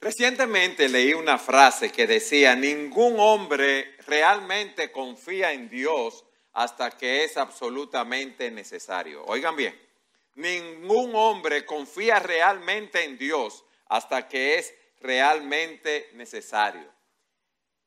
Recientemente leí una frase que decía, ningún hombre realmente confía en Dios hasta que es absolutamente necesario. Oigan bien, ningún hombre confía realmente en Dios hasta que es realmente necesario.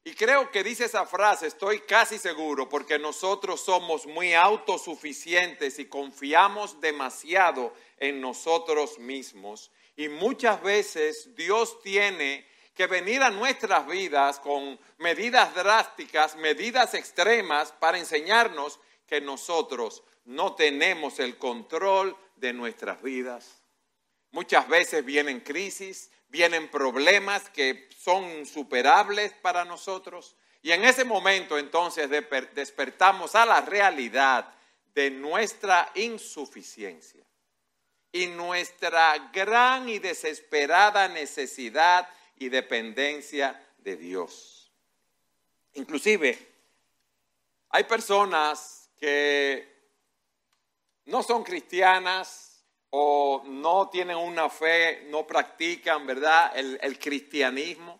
Y creo que dice esa frase, estoy casi seguro, porque nosotros somos muy autosuficientes y confiamos demasiado en nosotros mismos y muchas veces Dios tiene que venir a nuestras vidas con medidas drásticas, medidas extremas para enseñarnos que nosotros no tenemos el control de nuestras vidas. Muchas veces vienen crisis, vienen problemas que son insuperables para nosotros. Y en ese momento entonces despertamos a la realidad de nuestra insuficiencia y nuestra gran y desesperada necesidad y dependencia de Dios. Inclusive, hay personas que no son cristianas o no tienen una fe, no practican, ¿verdad?, el, el cristianismo,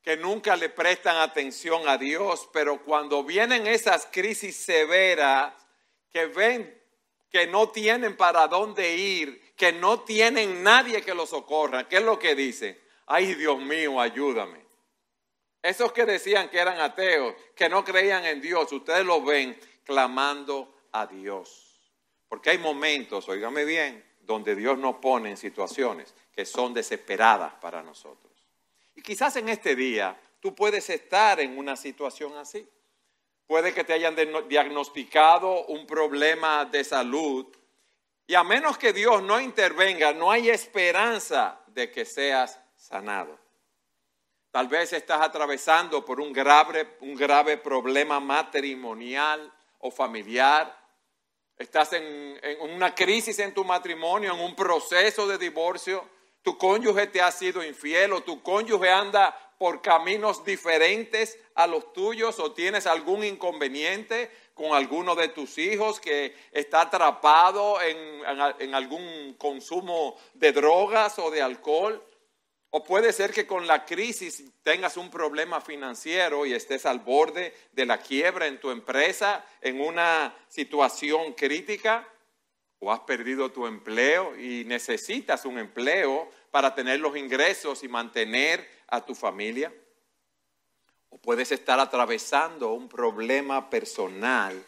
que nunca le prestan atención a Dios, pero cuando vienen esas crisis severas, que ven que no tienen para dónde ir, que no tienen nadie que los socorra. ¿Qué es lo que dicen? Ay, Dios mío, ayúdame. Esos que decían que eran ateos, que no creían en Dios, ustedes los ven clamando a Dios. Porque hay momentos, oígame bien, donde Dios nos pone en situaciones que son desesperadas para nosotros. Y quizás en este día tú puedes estar en una situación así. Puede que te hayan diagnosticado un problema de salud y a menos que Dios no intervenga, no hay esperanza de que seas sanado. Tal vez estás atravesando por un grave, un grave problema matrimonial o familiar. Estás en, en una crisis en tu matrimonio, en un proceso de divorcio. Tu cónyuge te ha sido infiel o tu cónyuge anda por caminos diferentes a los tuyos o tienes algún inconveniente con alguno de tus hijos que está atrapado en, algún consumo de drogas o de alcohol. O puede ser que con la crisis tengas un problema financiero y estés al borde de la quiebra en tu empresa, en una situación crítica. O has perdido tu empleo y necesitas un empleo para tener los ingresos y mantener a tu familia. O puedes estar atravesando un problema personal,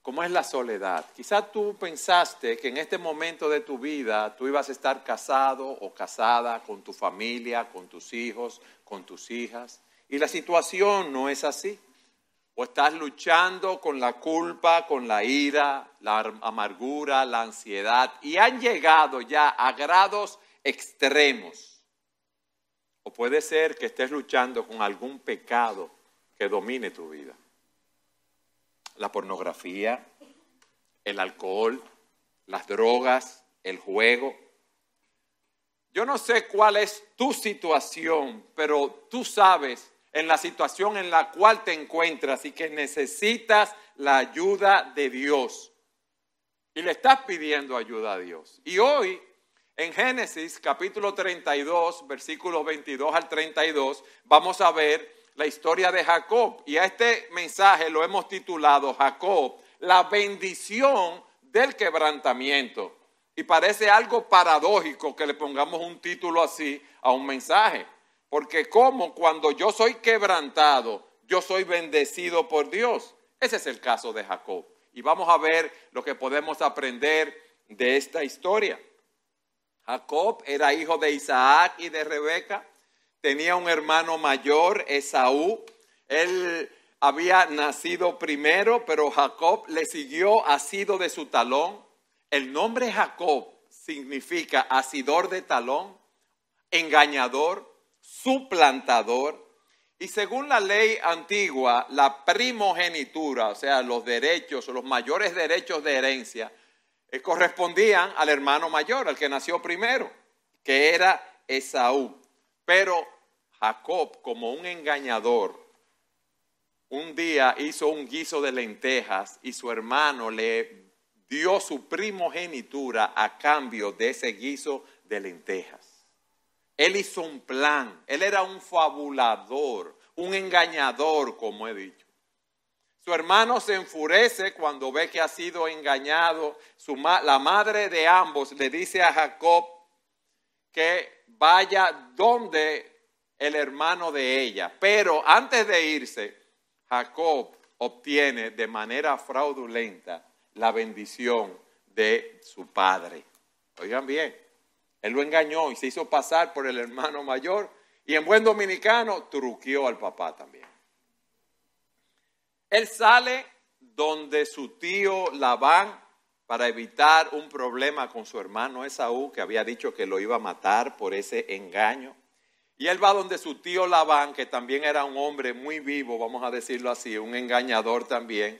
como es la soledad. Quizás tú pensaste que en este momento de tu vida tú ibas a estar casado o casada con tu familia, con tus hijos, con tus hijas. Y la situación no es así. O estás luchando con la culpa, con la ira, la amargura, la ansiedad. Y han llegado ya a grados extremos o puede ser que estés luchando con algún pecado que domine tu vida. La pornografía, el alcohol, las drogas, el juego. Yo no sé cuál es tu situación, pero tú sabes en la situación en la cual te encuentras y que necesitas la ayuda de Dios. Y le estás pidiendo ayuda a Dios. Y hoy en Génesis capítulo 32, versículos 22 al 32, vamos a ver la historia de Jacob. Y a este mensaje lo hemos titulado Jacob, la bendición del quebrantamiento. Y parece algo paradójico que le pongamos un título así a un mensaje. Porque como cuando yo soy quebrantado, yo soy bendecido por Dios. Ese es el caso de Jacob. Y vamos a ver lo que podemos aprender de esta historia. Jacob era hijo de Isaac y de Rebeca. Tenía un hermano mayor, Esaú. Él había nacido primero, pero Jacob le siguió asido de su talón. El nombre Jacob significa asidor de talón, engañador, suplantador. Y según la ley antigua, la primogenitura, o sea, los derechos, los mayores derechos de herencia, correspondían al hermano mayor, al que nació primero, que era Esaú. Pero Jacob, como un engañador, un día hizo un guiso de lentejas y su hermano le dio su primogenitura a cambio de ese guiso de lentejas. Él hizo un plan. Él era un fabulador, un engañador, como he dicho. Su hermano se enfurece cuando ve que ha sido engañado. La madre de ambos le dice a Jacob que vaya donde el hermano de ella. Pero antes de irse, Jacob obtiene de manera fraudulenta la bendición de su padre. Oigan bien, él lo engañó y se hizo pasar por el hermano mayor y en buen dominicano truqueó al papá también. Él sale donde su tío Labán para evitar un problema con su hermano Esaú, que había dicho que lo iba a matar por ese engaño. Y él va donde su tío Labán, que también era un hombre muy vivo, vamos a decirlo así, un engañador también.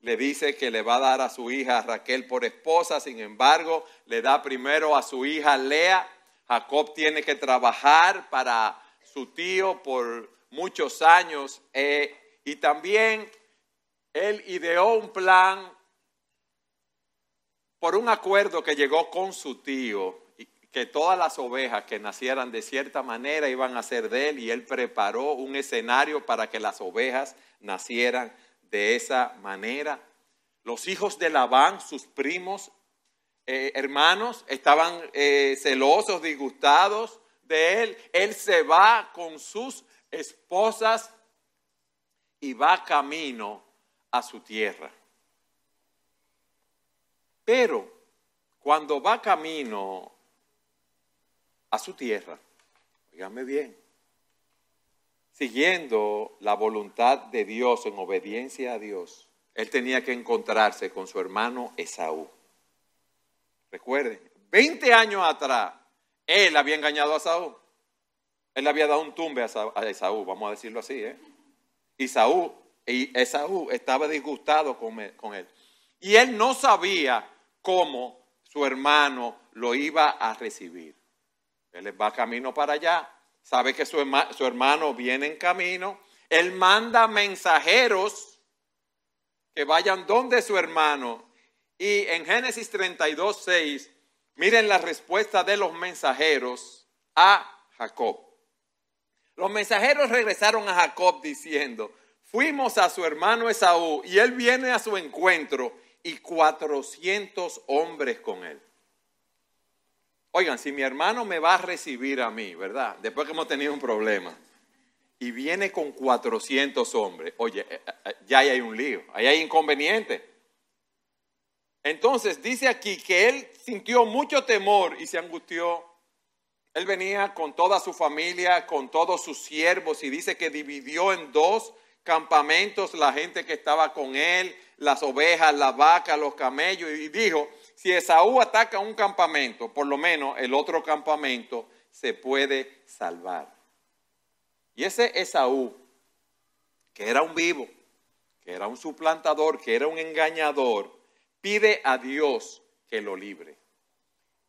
Le dice que le va a dar a su hija Raquel por esposa, sin embargo, le da primero a su hija Lea. Jacob tiene que trabajar para su tío por muchos años eh, y también él ideó un plan por un acuerdo que llegó con su tío, que todas las ovejas que nacieran de cierta manera iban a ser de él, y él preparó un escenario para que las ovejas nacieran de esa manera. Los hijos de Labán, sus primos, eh, hermanos, estaban eh, celosos, disgustados de él. Él se va con sus esposas y va camino a su tierra. Pero cuando va camino a su tierra, dígame bien, siguiendo la voluntad de Dios en obediencia a Dios, él tenía que encontrarse con su hermano Esaú. Recuerden, 20 años atrás, él había engañado a Esaú. Él había dado un tumbe a Esaú, vamos a decirlo así. ¿eh? Esaú y Esaú estaba disgustado con él. Y él no sabía cómo su hermano lo iba a recibir. Él va camino para allá, sabe que su, su hermano viene en camino. Él manda mensajeros que vayan donde su hermano. Y en Génesis 32, 6, miren la respuesta de los mensajeros a Jacob. Los mensajeros regresaron a Jacob diciendo, Fuimos a su hermano Esaú y él viene a su encuentro y 400 hombres con él. Oigan, si mi hermano me va a recibir a mí, ¿verdad? Después que hemos tenido un problema, y viene con 400 hombres, oye, eh, eh, ya hay un lío, ahí hay inconveniente. Entonces dice aquí que él sintió mucho temor y se angustió. Él venía con toda su familia, con todos sus siervos, y dice que dividió en dos campamentos la gente que estaba con él, las ovejas, las vacas, los camellos, y dijo, si Esaú ataca un campamento, por lo menos el otro campamento se puede salvar. Y ese Esaú, que era un vivo, que era un suplantador, que era un engañador, pide a Dios que lo libre.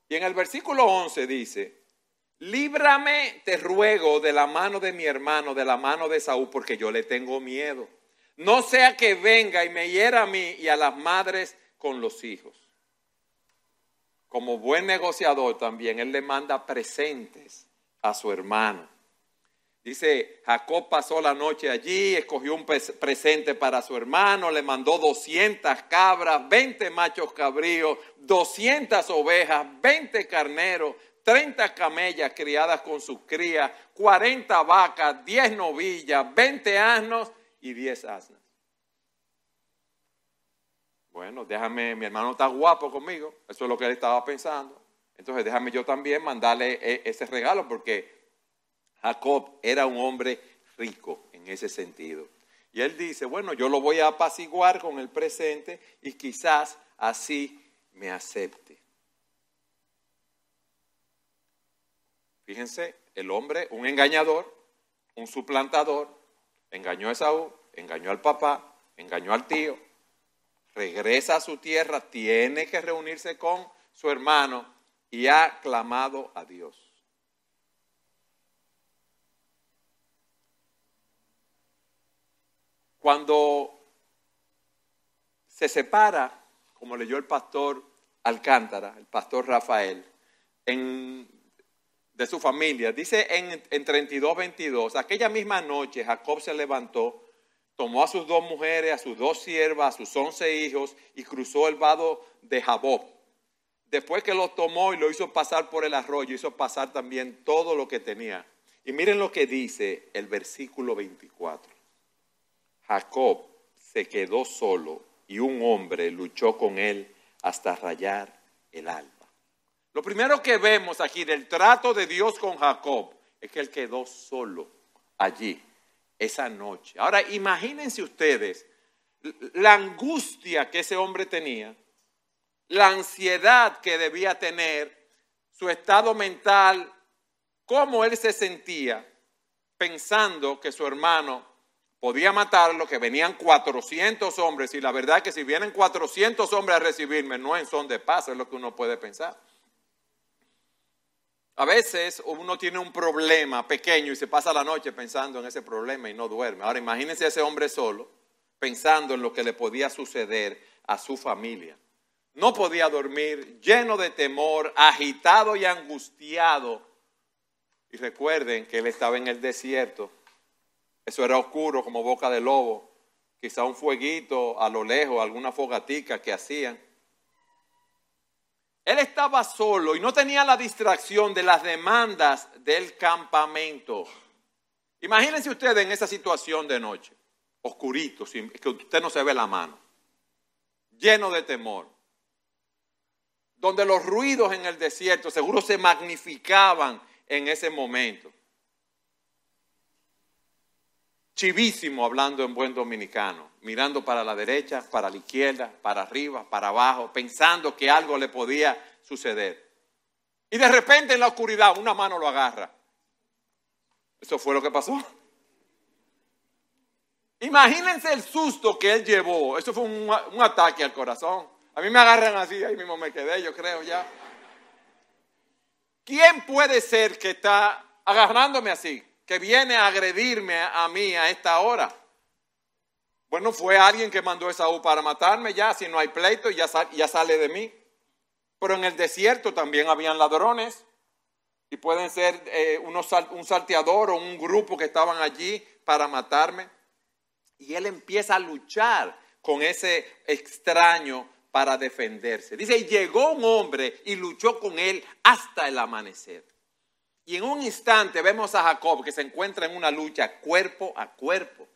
Y en el versículo 11 dice, líbrame, te ruego, de la mano de mi hermano, de la mano de Saúl, porque yo le tengo miedo. No sea que venga y me hiera a mí y a las madres con los hijos. Como buen negociador también, él le manda presentes a su hermano. Dice, Jacob pasó la noche allí, escogió un presente para su hermano, le mandó 200 cabras, 20 machos cabríos, 200 ovejas, 20 carneros, 30 camellas criadas con sus crías, 40 vacas, 10 novillas, 20 asnos y 10 asnas. Bueno, déjame, mi hermano está guapo conmigo, eso es lo que él estaba pensando. Entonces déjame yo también mandarle e, ese regalo porque Jacob era un hombre rico en ese sentido. Y él dice, bueno, yo lo voy a apaciguar con el presente y quizás así me acepte. Fíjense, el hombre, un engañador, un suplantador, engañó a Esaú, engañó al papá, engañó al tío, regresa a su tierra, tiene que reunirse con su hermano y ha clamado a Dios. Cuando se separa, como leyó el pastor Alcántara, el pastor Rafael, en de su familia. Dice en, en 32, 22, aquella misma noche Jacob se levantó, tomó a sus dos mujeres, a sus dos siervas, a sus once hijos y cruzó el vado de Jabob. Después que lo tomó y lo hizo pasar por el arroyo, hizo pasar también todo lo que tenía. Y miren lo que dice el versículo 24. Jacob se quedó solo y un hombre luchó con él hasta rayar el alba. Lo primero que vemos aquí del trato de Dios con Jacob es que él quedó solo allí esa noche. Ahora imagínense ustedes la angustia que ese hombre tenía, la ansiedad que debía tener, su estado mental, cómo él se sentía pensando que su hermano podía matarlo, que venían 400 hombres, y la verdad es que si vienen 400 hombres a recibirme, no en son de paz, es lo que uno puede pensar. A veces uno tiene un problema pequeño y se pasa la noche pensando en ese problema y no duerme. Ahora imagínense a ese hombre solo pensando en lo que le podía suceder a su familia. No podía dormir, lleno de temor, agitado y angustiado. Y recuerden que él estaba en el desierto eso era oscuro como boca de lobo. Quizá un fueguito a lo lejos, alguna fogatica que hacían. Él estaba solo y no tenía la distracción de las demandas del campamento. Imagínense ustedes en esa situación de noche, oscurito, que usted no se ve la mano, lleno de temor, donde los ruidos en el desierto seguro se magnificaban en ese momento chivísimo hablando en buen dominicano, mirando para la derecha, para la izquierda, para arriba, para abajo, pensando que algo le podía suceder. Y de repente en la oscuridad una mano lo agarra. Eso fue lo que pasó. Imagínense el susto que él llevó. Eso fue un, ataque al corazón. A mí me agarran así, ahí mismo me quedé, yo creo ya. ¿Quién puede ser que está agarrándome así? Que viene a agredirme a mí a esta hora. Bueno, fue alguien que mandó esa U para matarme ya, si no hay pleito ya, ya sale de mí. Pero en el desierto también habían ladrones y pueden ser eh, un salteador o un grupo que estaban allí para matarme. Y él empieza a luchar con ese extraño para defenderse. Dice, llegó un hombre y luchó con él hasta el amanecer. Y en un instante vemos a Jacob que se encuentra en una lucha cuerpo a cuerpo.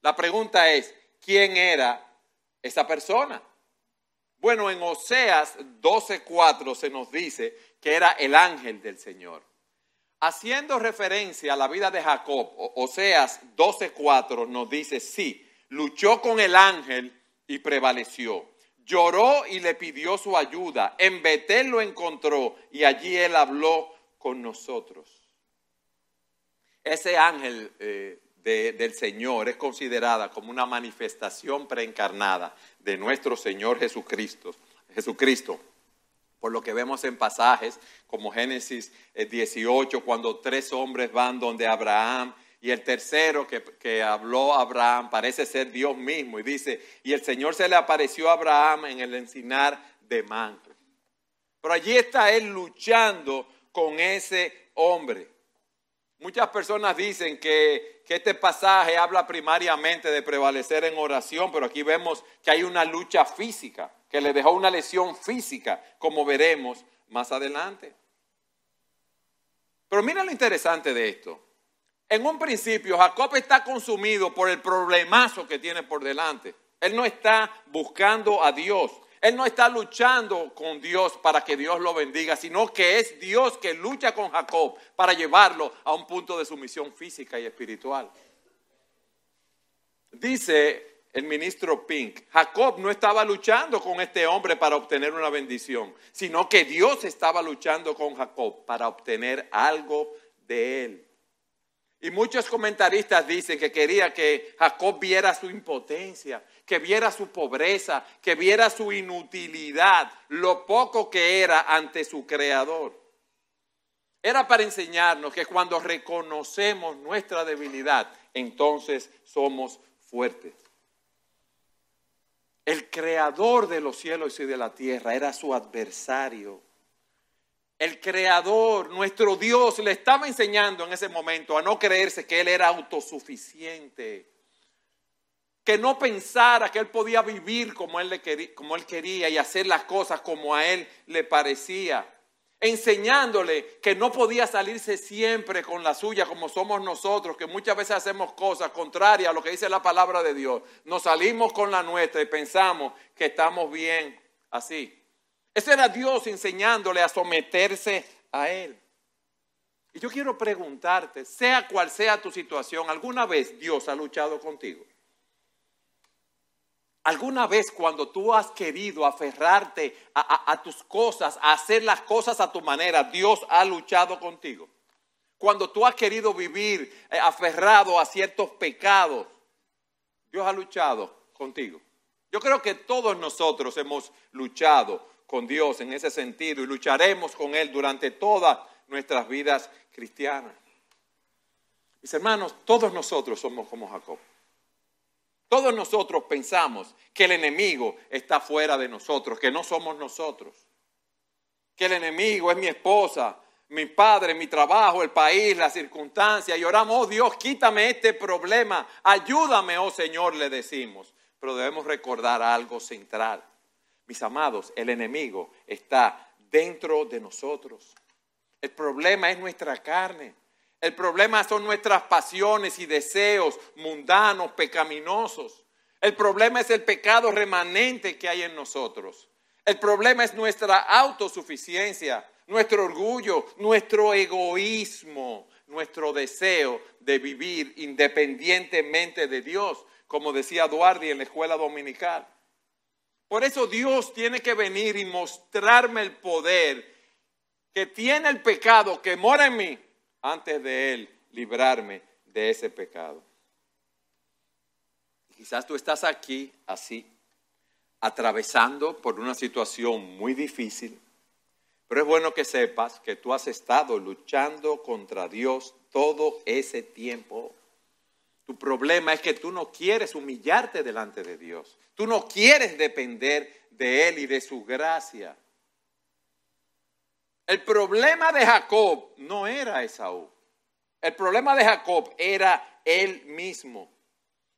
La pregunta es, ¿quién era esa persona? Bueno, en Oseas 12:4 se nos dice que era el ángel del Señor. Haciendo referencia a la vida de Jacob, Oseas 12:4 nos dice, sí, luchó con el ángel y prevaleció. Lloró y le pidió su ayuda. En Betel lo encontró y allí él habló con nosotros. Ese ángel eh, del Señor es considerada como una manifestación preencarnada de nuestro Señor Jesucristo. Jesucristo. Por lo que vemos en pasajes como Génesis 18, eh, cuando tres hombres van donde Abraham y el tercero que, que, habló Abraham parece ser Dios mismo y dice, y el Señor se le apareció a Abraham en el encinar de manto. Pero allí está él luchando con ese hombre. Muchas personas dicen que, que, este pasaje habla primariamente de prevalecer en oración, pero aquí vemos que hay una lucha física, que le dejó una lesión física, como veremos más adelante. Pero mira lo interesante de esto. En un principio, Jacob está consumido por el problemazo que tiene por delante. Él no está buscando a Dios. Él no está luchando con Dios para que Dios lo bendiga, sino que es Dios que lucha con Jacob para llevarlo a un punto de sumisión física y espiritual. Dice el ministro Pink, Jacob no estaba luchando con este hombre para obtener una bendición, sino que Dios estaba luchando con Jacob para obtener algo de él. Y muchos comentaristas dicen que quería que Jacob viera su impotencia, que viera su pobreza, que viera su inutilidad, lo poco que era ante su creador. Era para enseñarnos que cuando reconocemos nuestra debilidad, entonces somos fuertes. El creador de los cielos y de la tierra era su adversario el creador, nuestro Dios, le estaba enseñando en ese momento a no creerse que él era autosuficiente, que no pensara que él podía vivir como él, le quería, como él quería y hacer las cosas como a él le parecía, enseñándole que no podía salirse siempre con la suya como somos nosotros, que muchas veces hacemos cosas contrarias a lo que dice la palabra de Dios. Nos salimos con la nuestra y pensamos que estamos bien así. Ese era Dios enseñándole a someterse a Él. Y yo quiero preguntarte, sea cual sea tu situación, ¿alguna vez Dios ha luchado contigo? ¿Alguna vez cuando tú has querido aferrarte a, tus cosas, a hacer las cosas a tu manera, Dios ha luchado contigo? Cuando tú has querido vivir eh, aferrado a ciertos pecados, Dios ha luchado contigo. Yo creo que todos nosotros hemos luchado con Dios en ese sentido y lucharemos con Él durante todas nuestras vidas cristianas. Mis hermanos, todos nosotros somos como Jacob. Todos nosotros pensamos que el enemigo está fuera de nosotros, que no somos nosotros. Que el enemigo es mi esposa, mi padre, mi trabajo, el país, las circunstancias. Y oramos, oh Dios, quítame este problema. Ayúdame, oh Señor, le decimos. Pero debemos recordar algo central. Mis amados, el enemigo está dentro de nosotros. El problema es nuestra carne. El problema son nuestras pasiones y deseos mundanos, pecaminosos. El problema es el pecado remanente que hay en nosotros. El problema es nuestra autosuficiencia, nuestro orgullo, nuestro egoísmo, nuestro deseo de vivir independientemente de Dios, como decía Duardi en la escuela dominical. Por eso Dios tiene que venir y mostrarme el poder que tiene el pecado que mora en mí antes de Él librarme de ese pecado. Quizás tú estás aquí así, atravesando por una situación muy difícil, pero es bueno que sepas que tú has estado luchando contra Dios todo ese tiempo. Tu problema es que tú no quieres humillarte delante de Dios. Tú no quieres depender de Él y de su gracia. El problema de Jacob no era Esaú. El problema de Jacob era él mismo.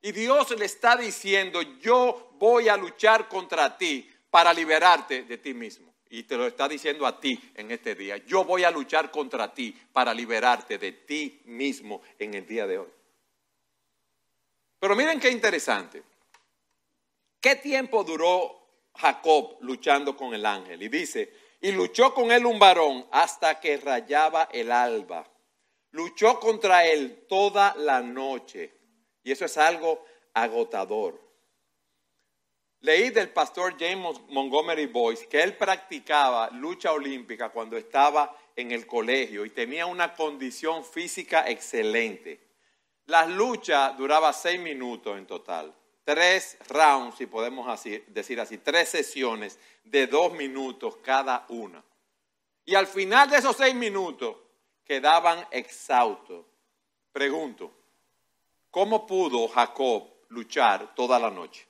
Y Dios le está diciendo, yo voy a luchar contra ti para liberarte de ti mismo. Y te lo está diciendo a ti en este día. Yo voy a luchar contra ti para liberarte de ti mismo en el día de hoy. Pero miren qué interesante. ¿Qué tiempo duró Jacob luchando con el ángel? Y dice, y luchó con él un varón hasta que rayaba el alba. Luchó contra él toda la noche. Y eso es algo agotador. Leí del pastor James Montgomery Boyce que él practicaba lucha olímpica cuando estaba en el colegio y tenía una condición física excelente. La lucha duraba seis minutos en total tres rounds, si podemos decir así, tres sesiones de dos minutos cada una. Y al final de esos seis minutos quedaban exhaustos. Pregunto, ¿cómo pudo Jacob luchar toda la noche?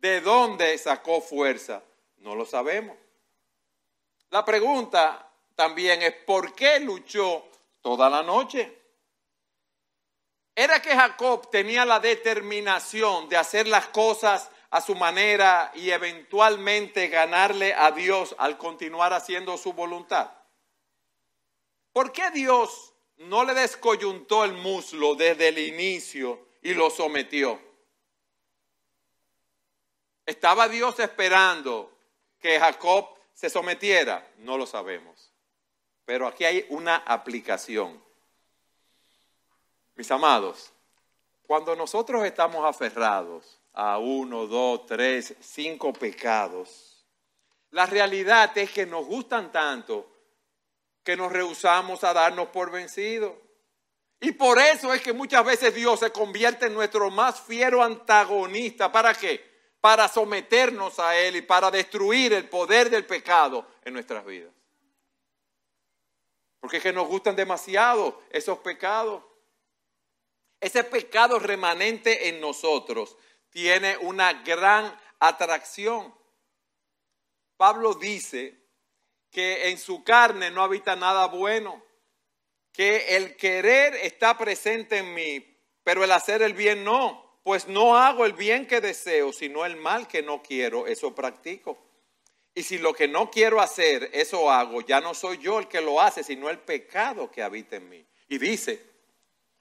¿De dónde sacó fuerza? No lo sabemos. La pregunta también es, ¿por qué luchó toda la noche? Era que Jacob tenía la determinación de hacer las cosas a su manera y eventualmente ganarle a Dios al continuar haciendo su voluntad. ¿Por qué Dios no le descoyuntó el muslo desde el inicio y lo sometió? ¿Estaba Dios esperando que Jacob se sometiera? No lo sabemos. Pero aquí hay una aplicación. Mis amados, cuando nosotros estamos aferrados a uno, dos, tres, cinco pecados, la realidad es que nos gustan tanto que nos rehusamos a darnos por vencidos. Y por eso es que muchas veces Dios se convierte en nuestro más fiero antagonista. ¿Para qué? Para someternos a Él y para destruir el poder del pecado en nuestras vidas. Porque es que nos gustan demasiado esos pecados. Ese pecado remanente en nosotros tiene una gran atracción. Pablo dice que en su carne no habita nada bueno, que el querer está presente en mí, pero el hacer el bien no, pues no hago el bien que deseo, sino el mal que no quiero, eso practico. Y si lo que no quiero hacer, eso hago, ya no soy yo el que lo hace, sino el pecado que habita en mí. Y dice,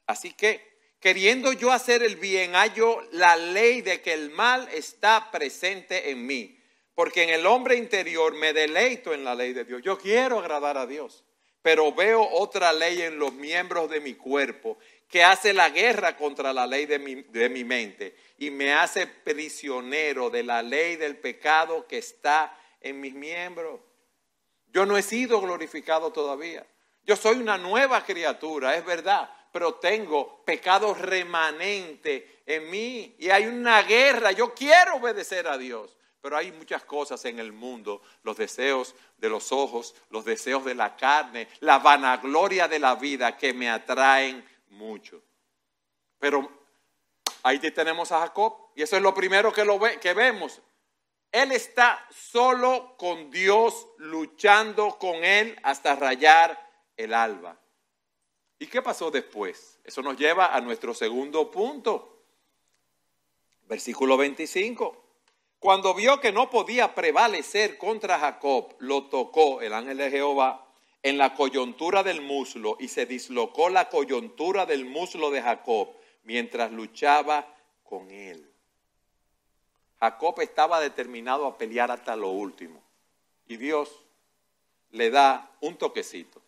así que queriendo yo hacer el bien, hallo la ley de que el mal está presente en mí. Porque en el hombre interior me deleito en la ley de Dios. Yo quiero agradar a Dios, pero veo otra ley en los miembros de mi cuerpo que hace la guerra contra la ley de mi, de mi mente y me hace prisionero de la ley del pecado que está en mis miembros. Yo no he sido glorificado todavía. Yo soy una nueva criatura, es verdad, pero tengo pecado remanente en mí y hay una guerra. Yo quiero obedecer a Dios, pero hay muchas cosas en el mundo, los deseos de los ojos, los deseos de la carne, la vanagloria de la vida que me atraen mucho. Pero ahí tenemos a Jacob y eso es lo primero que, lo ve, que vemos. Él está solo con Dios, luchando con Él hasta rayar el alba. ¿Y qué pasó después? Eso nos lleva a nuestro segundo punto. Versículo 25. Cuando vio que no podía prevalecer contra Jacob, lo tocó el ángel de Jehová en la coyuntura del muslo y se dislocó la coyuntura del muslo de Jacob mientras luchaba con él. Jacob estaba determinado a pelear hasta lo último. Y Dios le da un toquecito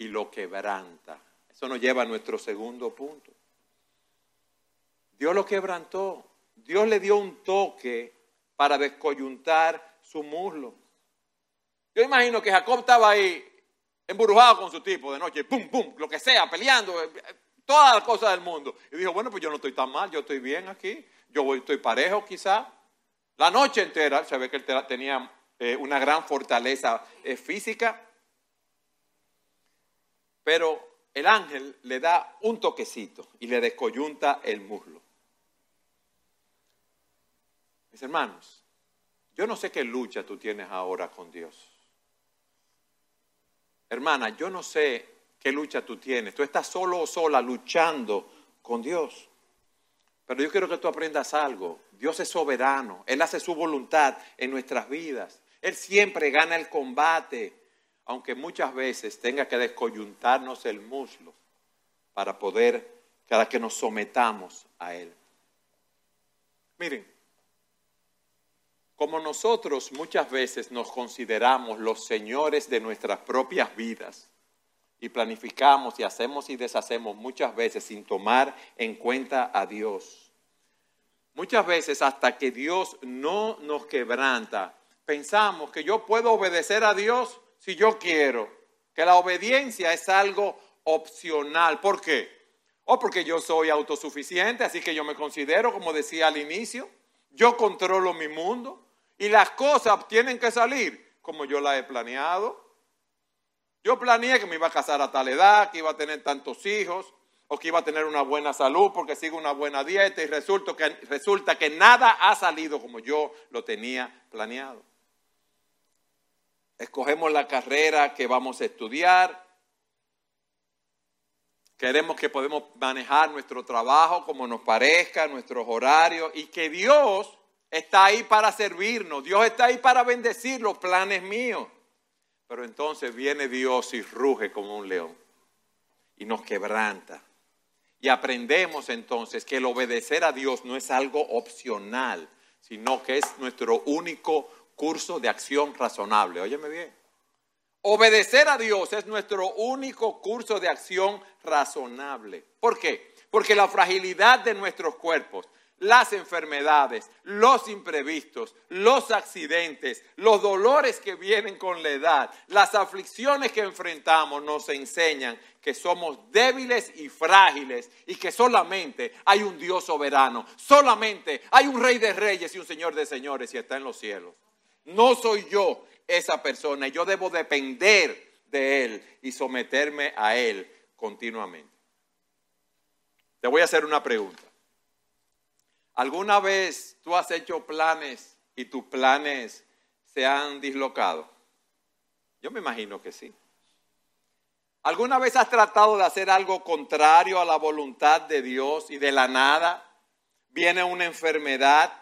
y lo quebranta. Eso nos lleva a nuestro segundo punto. Dios lo quebrantó. Dios le dio un toque para descoyuntar su muslo. Yo imagino que Jacob estaba ahí embrujado con su tipo de noche, pum, pum, lo que sea, peleando, eh, todas las cosas del mundo. Y dijo, bueno, pues yo no estoy tan mal, yo estoy bien aquí yo estoy parejo quizá. La noche entera se ve que él tenía eh, una gran fortaleza eh, física, pero el ángel le da un toquecito y le descoyunta el muslo. Mis hermanos, yo no sé qué lucha tú tienes ahora con Dios. Hermana, yo no sé qué lucha tú tienes. Tú estás solo o sola luchando con Dios. Pero yo quiero que tú aprendas algo. Dios es soberano. Él hace su voluntad en nuestras vidas. Él siempre gana el combate, aunque muchas veces tenga que descoyuntarnos el muslo para poder, cada que nos sometamos a Él. Miren, como nosotros muchas veces nos consideramos los señores de nuestras propias vidas, y planificamos y hacemos y deshacemos muchas veces sin tomar en cuenta a Dios. Muchas veces hasta que Dios no nos quebranta, pensamos que yo puedo obedecer a Dios si yo quiero, que la obediencia es algo opcional. ¿Por qué? O porque yo soy autosuficiente, así que yo me considero, como decía al inicio, yo controlo mi mundo y las cosas tienen que salir como yo las he planeado. Yo planeé que me iba a casar a tal edad, que iba a tener tantos hijos, o que iba a tener una buena salud porque sigo una buena dieta y resulta que, resulta que nada ha salido como yo lo tenía planeado. Escogemos la carrera que vamos a estudiar. Queremos que podemos manejar nuestro trabajo como nos parezca, nuestros horarios y que Dios está ahí para servirnos. Dios está ahí para bendecir los planes míos. Pero entonces viene Dios y ruge como un león y nos quebranta. Y aprendemos entonces que el obedecer a Dios no es algo opcional, sino que es nuestro único curso de acción razonable. Óyeme bien. Obedecer a Dios es nuestro único curso de acción razonable. ¿Por qué? Porque la fragilidad de nuestros cuerpos, las enfermedades, los imprevistos, los accidentes, los dolores que vienen con la edad, las aflicciones que enfrentamos nos enseñan que somos débiles y frágiles y que solamente hay un Dios soberano, solamente hay un Rey de Reyes y un Señor de Señores y está en los cielos. No soy yo esa persona yo debo depender de Él y someterme a Él continuamente. Te voy a hacer una pregunta. ¿Alguna vez tú has hecho planes y tus planes se han dislocado? Yo me imagino que sí. ¿Alguna vez has tratado de hacer algo contrario a la voluntad de Dios y de la nada viene una enfermedad,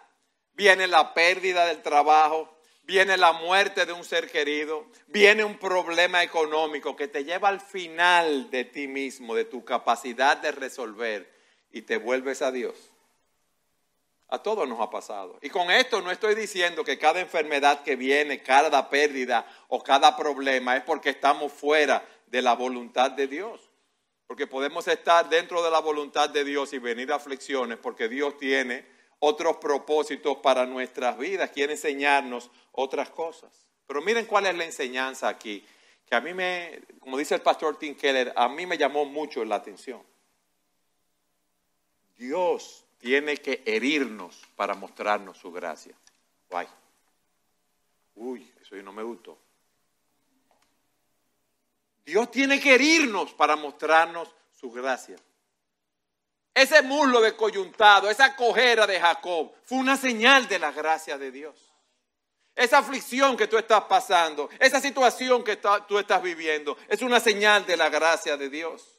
viene la pérdida del trabajo, viene la muerte de un ser querido, viene un problema económico que te lleva al final de ti mismo, de tu capacidad de resolver y te vuelves a Dios? A todos nos ha pasado. Y con esto no estoy diciendo que cada enfermedad que viene, cada pérdida o cada problema es porque estamos fuera de la voluntad de Dios. Porque podemos estar dentro de la voluntad de Dios y venir a aflicciones porque Dios tiene otros propósitos para nuestras vidas, quiere enseñarnos otras cosas. Pero miren cuál es la enseñanza aquí, que a mí me, como dice el pastor Tim Keller, a mí me llamó mucho la atención. Dios tiene que herirnos para mostrarnos su gracia. Uy, eso no me gustó. Dios tiene que herirnos para mostrarnos su gracia. Ese muslo de coyuntado, esa cojera de Jacob, fue una señal de la gracia de Dios. Esa aflicción que tú estás pasando, esa situación que tú estás viviendo, es una señal de la gracia de Dios.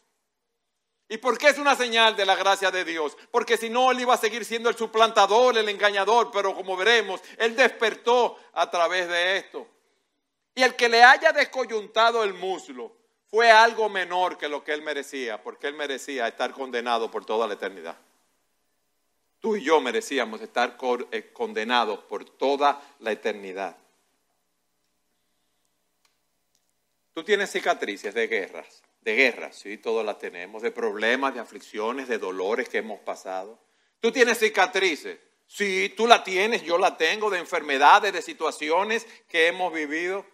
¿Y por qué es una señal de la gracia de Dios? Porque si no, él iba a seguir siendo el suplantador, el engañador, pero como veremos, él despertó a través de esto. Y el que le haya descoyuntado el muslo fue algo menor que lo que él merecía, porque él merecía estar condenado por toda la eternidad. Tú y yo merecíamos estar eh, condenados por toda la eternidad. Tú tienes cicatrices de guerras de guerra, sí, todos las tenemos, de problemas, de aflicciones, de dolores que hemos pasado. Tú tienes cicatrices, sí, tú la tienes, yo la tengo, de enfermedades, de situaciones que hemos vivido.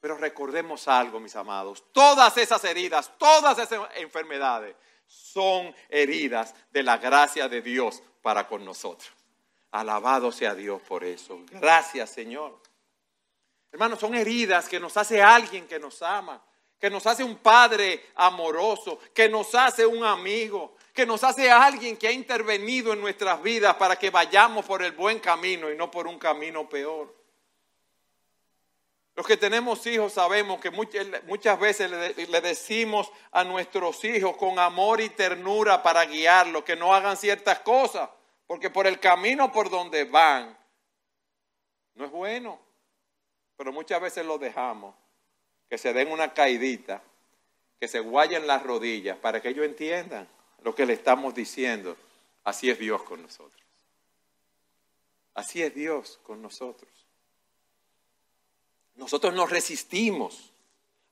Pero recordemos algo, mis amados, todas esas heridas, todas esas enfermedades son heridas de la gracia de Dios para con nosotros. Alabado sea Dios por eso. Gracias, Señor. Hermanos, son heridas que nos hace alguien que nos ama que nos hace un padre amoroso, que nos hace un amigo, que nos hace alguien que ha intervenido en nuestras vidas para que vayamos por el buen camino y no por un camino peor. Los que tenemos hijos sabemos que muchas veces le decimos a nuestros hijos con amor y ternura para guiarlos que no hagan ciertas cosas, porque por el camino por donde van no es bueno, pero muchas veces lo dejamos que se den una caidita, que se guayen las rodillas para que ellos entiendan lo que le estamos diciendo. Así es Dios con nosotros. Así es Dios con nosotros. Nosotros nos resistimos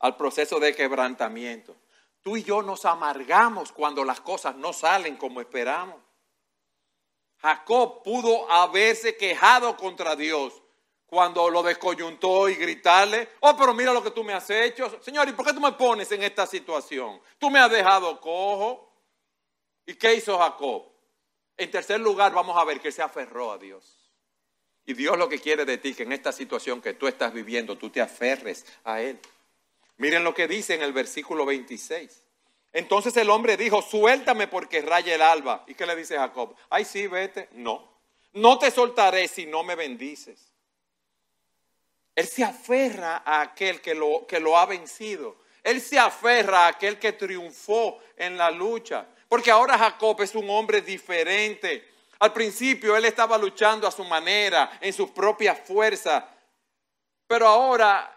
al proceso de quebrantamiento. Tú y yo nos amargamos cuando las cosas no salen como esperamos. Jacob pudo haberse quejado contra Dios, cuando lo descoyuntó y gritarle, oh, pero mira lo que tú me has hecho. Señor, ¿y por qué tú me pones en esta situación? Tú me has dejado cojo. ¿Y qué hizo Jacob? En tercer lugar, vamos a ver que se aferró a Dios. Y Dios lo que quiere de ti, que en esta situación que tú estás viviendo, tú te aferres a Él. Miren lo que dice en el versículo 26. Entonces el hombre dijo, suéltame porque raya el alba. ¿Y qué le dice Jacob? Ay, sí, vete. No, no te soltaré si no me bendices. Él se aferra a aquel que lo, que lo ha vencido. Él se aferra a aquel que triunfó en la lucha. Porque ahora Jacob es un hombre diferente. Al principio él estaba luchando a su manera, en sus propias fuerzas. Pero ahora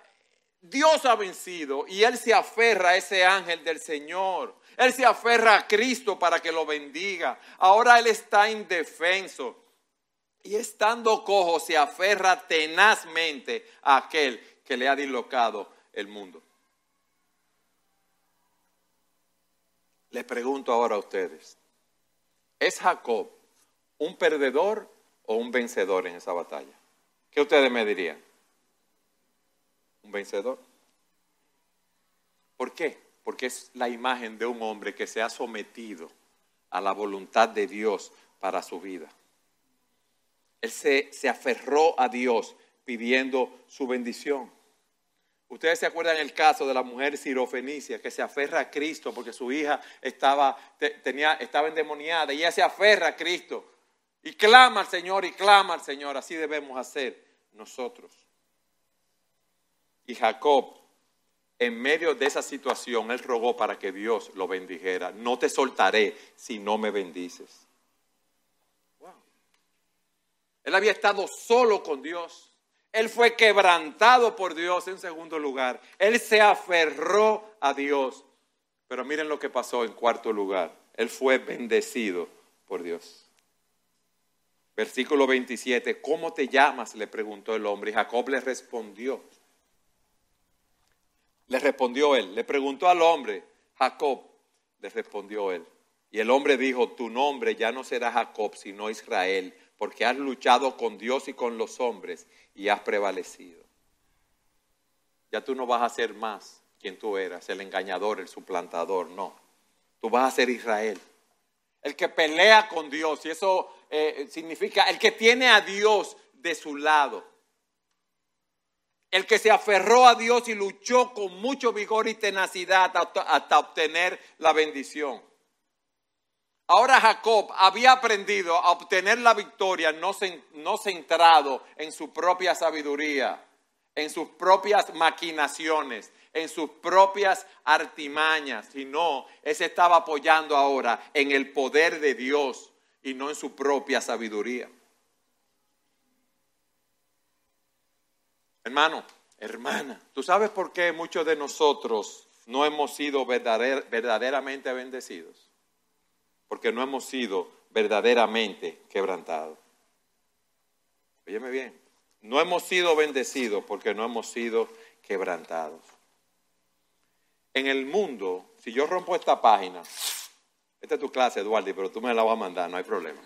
Dios ha vencido y él se aferra a ese ángel del Señor. Él se aferra a Cristo para que lo bendiga. Ahora él está indefenso y estando cojo se aferra tenazmente a aquel que le ha dislocado el mundo. Le pregunto ahora a ustedes, ¿es Jacob un perdedor o un vencedor en esa batalla? ¿Qué ustedes me dirían? ¿Un vencedor? ¿Por qué? Porque es la imagen de un hombre que se ha sometido a la voluntad de Dios para su vida. Él se, aferró a Dios pidiendo su bendición. Ustedes se acuerdan el caso de la mujer sirofenicia que se aferra a Cristo porque su hija estaba, tenía, estaba endemoniada y ella se aferra a Cristo y clama al Señor y clama al Señor. Así debemos hacer nosotros. Y Jacob en medio de esa situación, él rogó para que Dios lo bendijera. No te soltaré si no me bendices. Él había estado solo con Dios. Él fue quebrantado por Dios en segundo lugar. Él se aferró a Dios. Pero miren lo que pasó en cuarto lugar. Él fue bendecido por Dios. Versículo 27. ¿Cómo te llamas? le preguntó el hombre. Y Jacob le respondió. Le respondió él. Le preguntó al hombre. Jacob. Le respondió él. Y el hombre dijo, tu nombre ya no será Jacob, sino Israel porque has luchado con Dios y con los hombres y has prevalecido. Ya tú no vas a ser más quien tú eras, el engañador, el suplantador, no. Tú vas a ser Israel. El que pelea con Dios, y eso eh, significa el que tiene a Dios de su lado. El que se aferró a Dios y luchó con mucho vigor y tenacidad hasta, obtener la bendición. Ahora Jacob había aprendido a obtener la victoria no, no centrado en su propia sabiduría, en sus propias maquinaciones, en sus propias artimañas, sino él se estaba apoyando ahora en el poder de Dios y no en su propia sabiduría. Hermano, hermana, ¿tú sabes por qué muchos de nosotros no hemos sido verdaderamente bendecidos? porque no hemos sido verdaderamente quebrantados. Óyeme bien, no hemos sido bendecidos porque no hemos sido quebrantados. En el mundo, si yo rompo esta página, esta es tu clase, Eduardo, pero tú me la vas a mandar, no hay problema.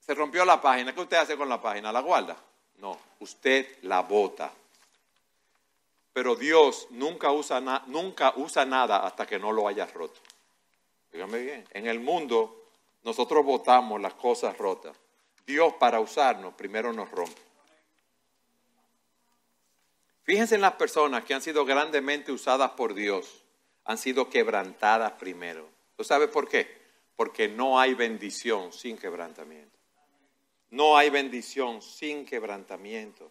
Se rompió la página, ¿qué usted hace con la página? ¿La guarda? No, usted la bota. Pero Dios nunca usa, nunca usa nada hasta que no lo haya roto. Dígame bien, en el mundo nosotros votamos las cosas rotas. Dios para usarnos primero nos rompe. Fíjense en las personas que han sido grandemente usadas por Dios, han sido quebrantadas primero. ¿Tú sabes por qué? Porque no hay bendición sin quebrantamiento. No hay bendición sin quebrantamiento.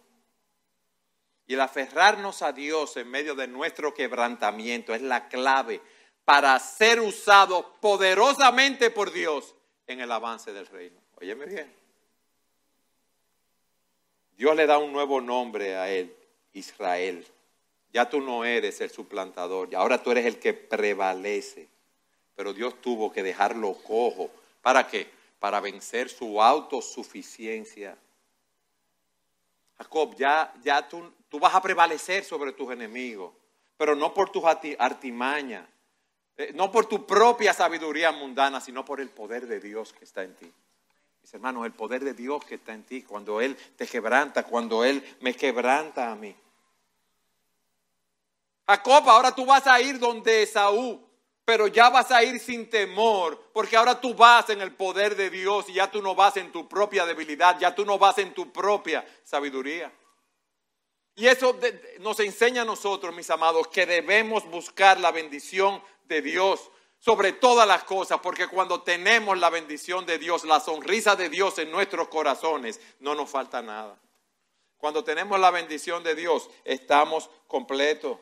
Y el aferrarnos a Dios en medio de nuestro quebrantamiento es la clave para ser usado poderosamente por Dios en el avance del reino. Óyeme bien. Dios le da un nuevo nombre a él, Israel. Ya tú no eres el suplantador, ahora tú eres el que prevalece. Pero Dios tuvo que dejarlo cojo. ¿Para qué? Para vencer su autosuficiencia. Jacob, ya, ya tú, Tú vas a prevalecer sobre tus enemigos, pero no por tus artimañas, eh, no por tu propia sabiduría mundana, sino por el poder de Dios que está en ti. Mis hermanos, el poder de Dios que está en ti, cuando Él te quebranta, cuando Él me quebranta a mí. Jacob, ahora tú vas a ir donde Esaú, pero ya vas a ir sin temor, porque ahora tú vas en el poder de Dios y ya tú no vas en tu propia debilidad, ya tú no vas en tu propia sabiduría. Y eso nos enseña a nosotros, mis amados, que debemos buscar la bendición de Dios sobre todas las cosas, porque cuando tenemos la bendición de Dios, la sonrisa de Dios en nuestros corazones, no nos falta nada. Cuando tenemos la bendición de Dios, estamos completos.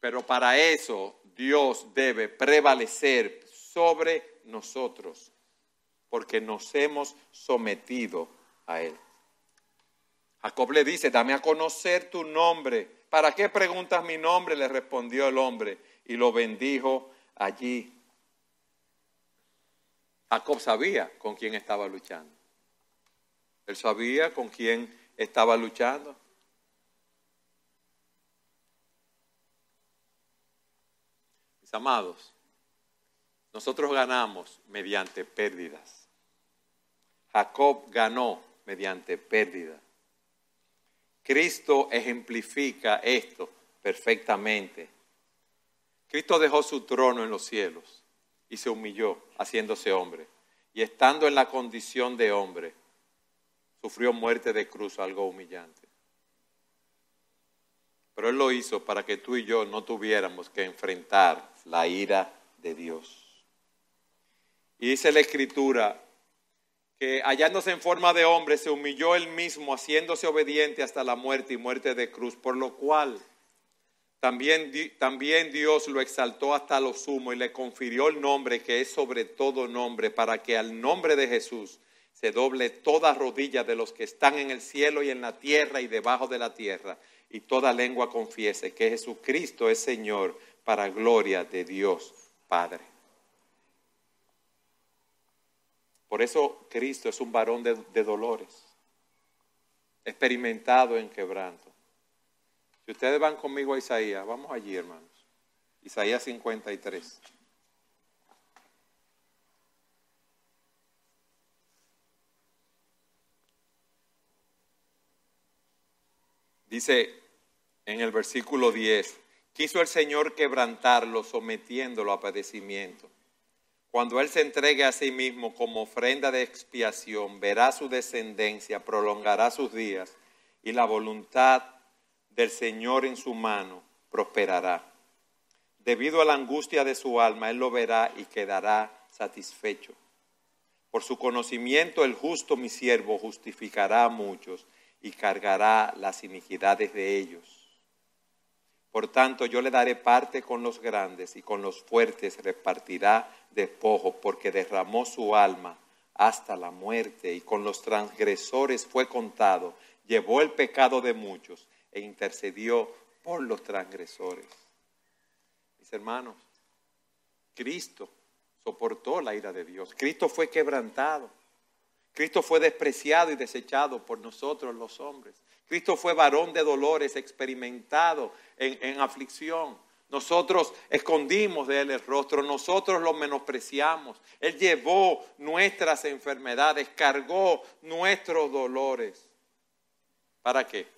Pero para eso Dios debe prevalecer sobre nosotros, porque nos hemos sometido a Él. Jacob le dice, dame a conocer tu nombre. ¿Para qué preguntas mi nombre? Le respondió el hombre y lo bendijo allí. Jacob sabía con quién estaba luchando. Él sabía con quién estaba luchando. Amados, nosotros ganamos mediante pérdidas. Jacob ganó mediante pérdidas. Cristo ejemplifica esto perfectamente. Cristo dejó su trono en los cielos y se humilló haciéndose hombre. Y estando en la condición de hombre, sufrió muerte de cruz, algo humillante. Pero Él lo hizo para que tú y yo no tuviéramos que enfrentar la ira de Dios. Y dice la Escritura que hallándose en forma de hombre, se humilló él mismo, haciéndose obediente hasta la muerte y muerte de cruz, por lo cual también, también Dios lo exaltó hasta lo sumo y le confirió el nombre que es sobre todo nombre, para que al nombre de Jesús se doble toda rodilla de los que están en el cielo y en la tierra y debajo de la tierra, y toda lengua confiese que Jesucristo es Señor para gloria de Dios Padre. Por eso Cristo es un varón de, de dolores, experimentado en quebranto. Si ustedes van conmigo a Isaías, vamos allí, hermanos. Isaías 53. Dice en el versículo 10, quiso el Señor quebrantarlo sometiéndolo a padecimiento. Cuando Él se entregue a sí mismo como ofrenda de expiación, verá su descendencia, prolongará sus días y la voluntad del Señor en su mano prosperará. Debido a la angustia de su alma, Él lo verá y quedará satisfecho. Por su conocimiento el justo, mi siervo, justificará a muchos y cargará las iniquidades de ellos. Por tanto, yo le daré parte con los grandes y con los fuertes repartirá despojo, porque derramó su alma hasta la muerte y con los transgresores fue contado, llevó el pecado de muchos e intercedió por los transgresores. Mis hermanos, Cristo soportó la ira de Dios. Cristo fue quebrantado. Cristo fue despreciado y desechado por nosotros los hombres. Cristo fue varón de dolores, experimentado en, en, aflicción. Nosotros escondimos de él el rostro, nosotros lo menospreciamos. Él llevó nuestras enfermedades, cargó nuestros dolores. ¿Para qué?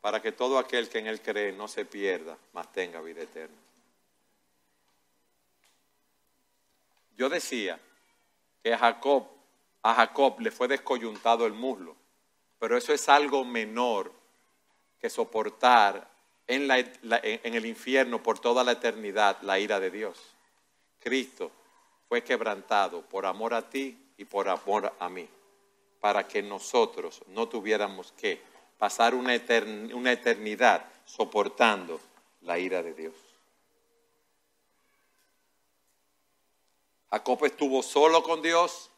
Para que todo aquel que en él cree no se pierda, mas tenga vida eterna. Yo decía que a Jacob, a Jacob le fue descoyuntado el muslo, pero eso es algo menor que soportar en, el infierno por toda la eternidad la ira de Dios. Cristo fue quebrantado por amor a ti y por amor a mí, para que nosotros no tuviéramos que pasar una, una eternidad soportando la ira de Dios. Jacob estuvo solo con Dios.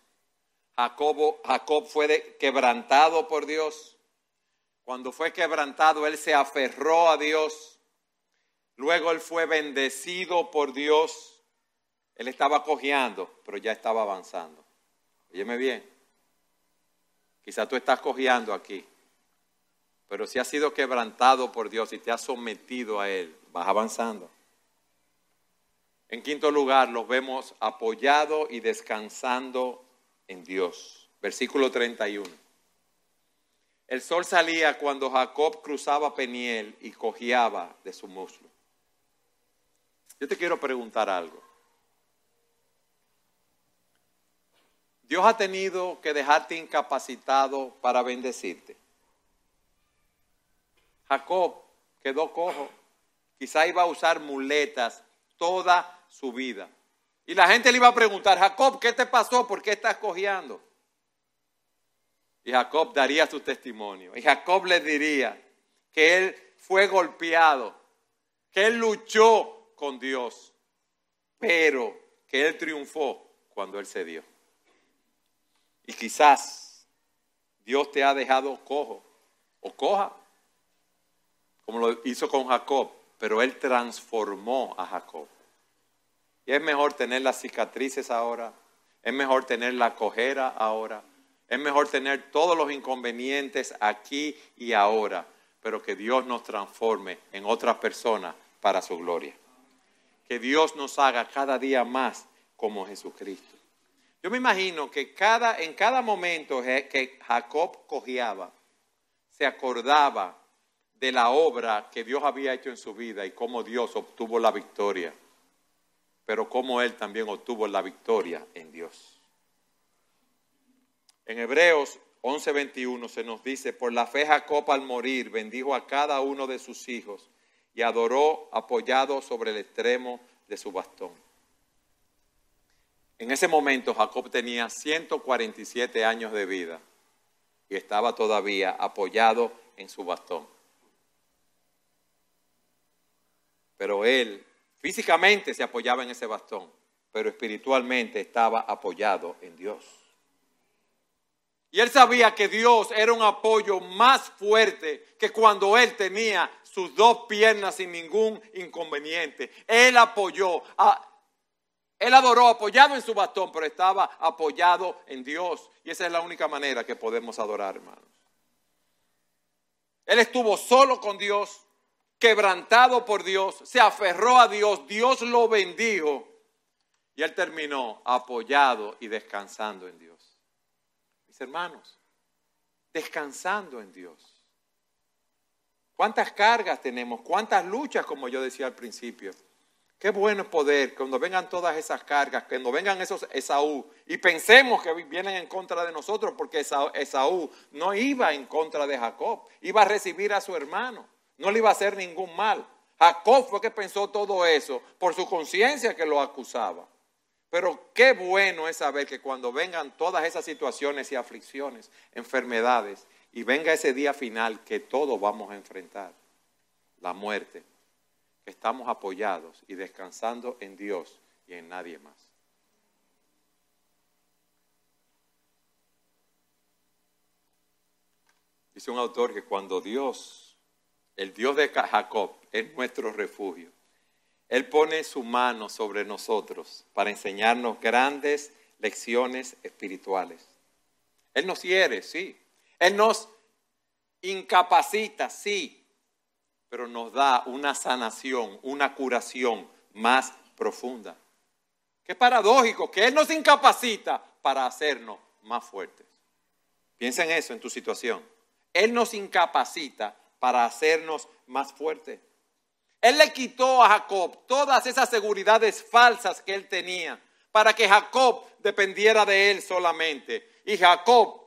Jacob, fue quebrantado por Dios. Cuando fue quebrantado, él se aferró a Dios. Luego él fue bendecido por Dios. Él estaba cojeando, pero ya estaba avanzando. Óyeme bien. Quizá tú estás cojeando aquí. Pero si has sido quebrantado por Dios y te has sometido a Él, vas avanzando. En quinto lugar, los vemos apoyado y descansando en Dios. Versículo 31. El sol salía cuando Jacob cruzaba Peniel y cojeaba de su muslo. Yo te quiero preguntar algo. Dios ha tenido que dejarte incapacitado para bendecirte. Jacob quedó cojo. Quizá iba a usar muletas toda su vida. Y la gente le iba a preguntar, Jacob, ¿qué te pasó? ¿Por qué estás cojeando? Y Jacob daría su testimonio. Y Jacob le diría que él fue golpeado, que él luchó con Dios, pero que él triunfó cuando él se dio. Y quizás Dios te ha dejado cojo o coja como lo hizo con Jacob, pero él transformó a Jacob. Y es mejor tener las cicatrices ahora, es mejor tener la cojera ahora, es mejor tener todos los inconvenientes aquí y ahora, pero que Dios nos transforme en otras personas para su gloria. Que Dios nos haga cada día más como Jesucristo. Yo me imagino que cada, en cada momento que Jacob cojeaba, se acordaba de la obra que Dios había hecho en su vida y cómo Dios obtuvo la victoria, pero cómo Él también obtuvo la victoria en Dios. En Hebreos 11:21 se nos dice, por la fe Jacob al morir bendijo a cada uno de sus hijos y adoró apoyado sobre el extremo de su bastón. En ese momento Jacob tenía 147 años de vida y estaba todavía apoyado en su bastón. Pero él físicamente se apoyaba en ese bastón, pero espiritualmente estaba apoyado en Dios. Y él sabía que Dios era un apoyo más fuerte que cuando él tenía sus dos piernas sin ningún inconveniente. Él apoyó, él adoró apoyado en su bastón, pero estaba apoyado en Dios. Y esa es la única manera que podemos adorar, hermanos. Él estuvo solo con Dios, quebrantado por Dios, se aferró a Dios, Dios lo bendijo y él terminó apoyado y descansando en Dios hermanos, descansando en Dios. ¿Cuántas cargas tenemos? ¿Cuántas luchas, como yo decía al principio? Qué bueno poder, cuando vengan todas esas cargas, cuando vengan esos Esaú, y pensemos que vienen en contra de nosotros, porque Esaú no iba en contra de Jacob, iba a recibir a su hermano, no le iba a hacer ningún mal. Jacob fue que pensó todo eso por su conciencia que lo acusaba. Pero qué bueno es saber que cuando vengan todas esas situaciones y aflicciones, enfermedades, y venga ese día final que todos vamos a enfrentar, la muerte, que estamos apoyados y descansando en Dios y en nadie más. Dice un autor que cuando Dios, el Dios de Jacob, es nuestro refugio, él pone su mano sobre nosotros para enseñarnos grandes lecciones espirituales. Él nos hiere, sí. Él nos incapacita, sí. Pero nos da una sanación, una curación más profunda. Qué paradójico que Él nos incapacita para hacernos más fuertes. Piensa en eso, en tu situación. Él nos incapacita para hacernos más fuertes. Él le quitó a Jacob todas esas seguridades falsas que él tenía para que Jacob dependiera de él solamente. Y Jacob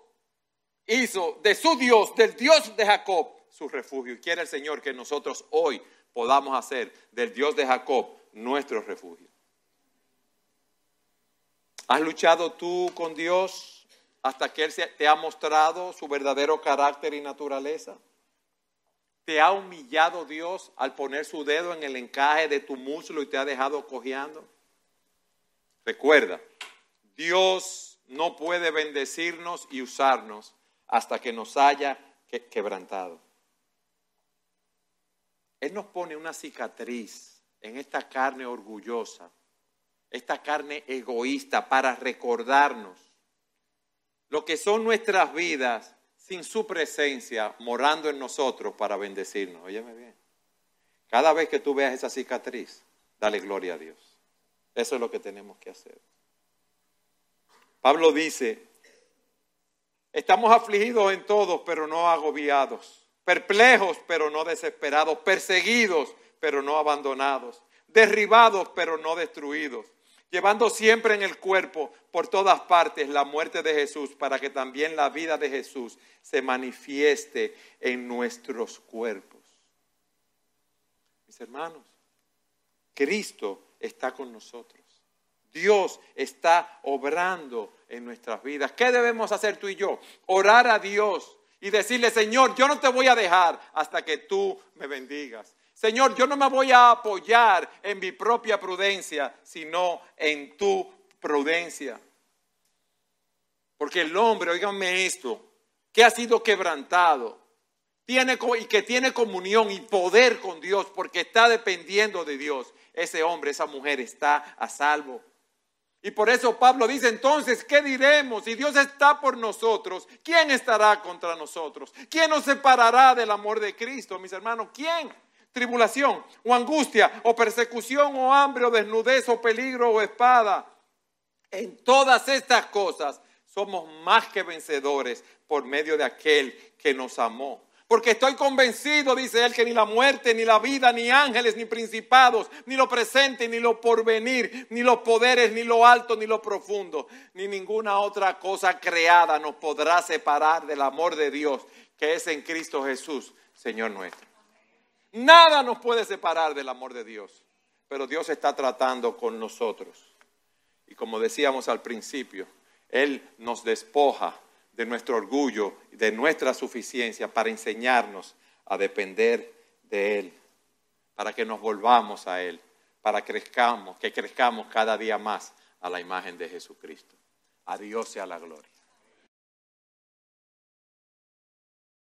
hizo de su Dios, del Dios de Jacob, su refugio. Y quiere el Señor que nosotros hoy podamos hacer del Dios de Jacob nuestro refugio. ¿Has luchado tú con Dios hasta que Él te ha mostrado su verdadero carácter y naturaleza? ¿Te ha humillado Dios al poner su dedo en el encaje de tu muslo y te ha dejado cojeando? Recuerda, Dios no puede bendecirnos y usarnos hasta que nos haya quebrantado. Él nos pone una cicatriz en esta carne orgullosa, esta carne egoísta para recordarnos lo que son nuestras vidas sin su presencia morando en nosotros para bendecirnos. Óyeme bien. Cada vez que tú veas esa cicatriz, dale gloria a Dios. Eso es lo que tenemos que hacer. Pablo dice, estamos afligidos en todos, pero no agobiados, perplejos, pero no desesperados, perseguidos, pero no abandonados, derribados, pero no destruidos llevando siempre en el cuerpo por todas partes la muerte de Jesús, para que también la vida de Jesús se manifieste en nuestros cuerpos. Mis hermanos, Cristo está con nosotros. Dios está obrando en nuestras vidas. ¿Qué debemos hacer tú y yo? Orar a Dios y decirle, Señor, yo no te voy a dejar hasta que tú me bendigas. Señor, yo no me voy a apoyar en mi propia prudencia, sino en tu prudencia. Porque el hombre, oíganme esto, que ha sido quebrantado, tiene, y que tiene comunión y poder con Dios porque está dependiendo de Dios, ese hombre, esa mujer está a salvo. Y por eso Pablo dice entonces, ¿qué diremos? Si Dios está por nosotros, ¿quién estará contra nosotros? ¿Quién nos separará del amor de Cristo, mis hermanos? ¿Quién? Tribulación o angustia o persecución o hambre o desnudez o peligro o espada. En todas estas cosas somos más que vencedores por medio de aquel que nos amó. Porque estoy convencido, dice él, que ni la muerte, ni la vida, ni ángeles, ni principados, ni lo presente, ni lo porvenir, ni los poderes, ni lo alto, ni lo profundo, ni ninguna otra cosa creada nos podrá separar del amor de Dios que es en Cristo Jesús, Señor nuestro. Nada nos puede separar del amor de Dios, pero Dios está tratando con nosotros. Y como decíamos al principio, Él nos despoja de nuestro orgullo, de nuestra suficiencia para enseñarnos a depender de Él, para que nos volvamos a Él, para crezcamos, que crezcamos cada día más a la imagen de Jesucristo. A Dios sea la gloria.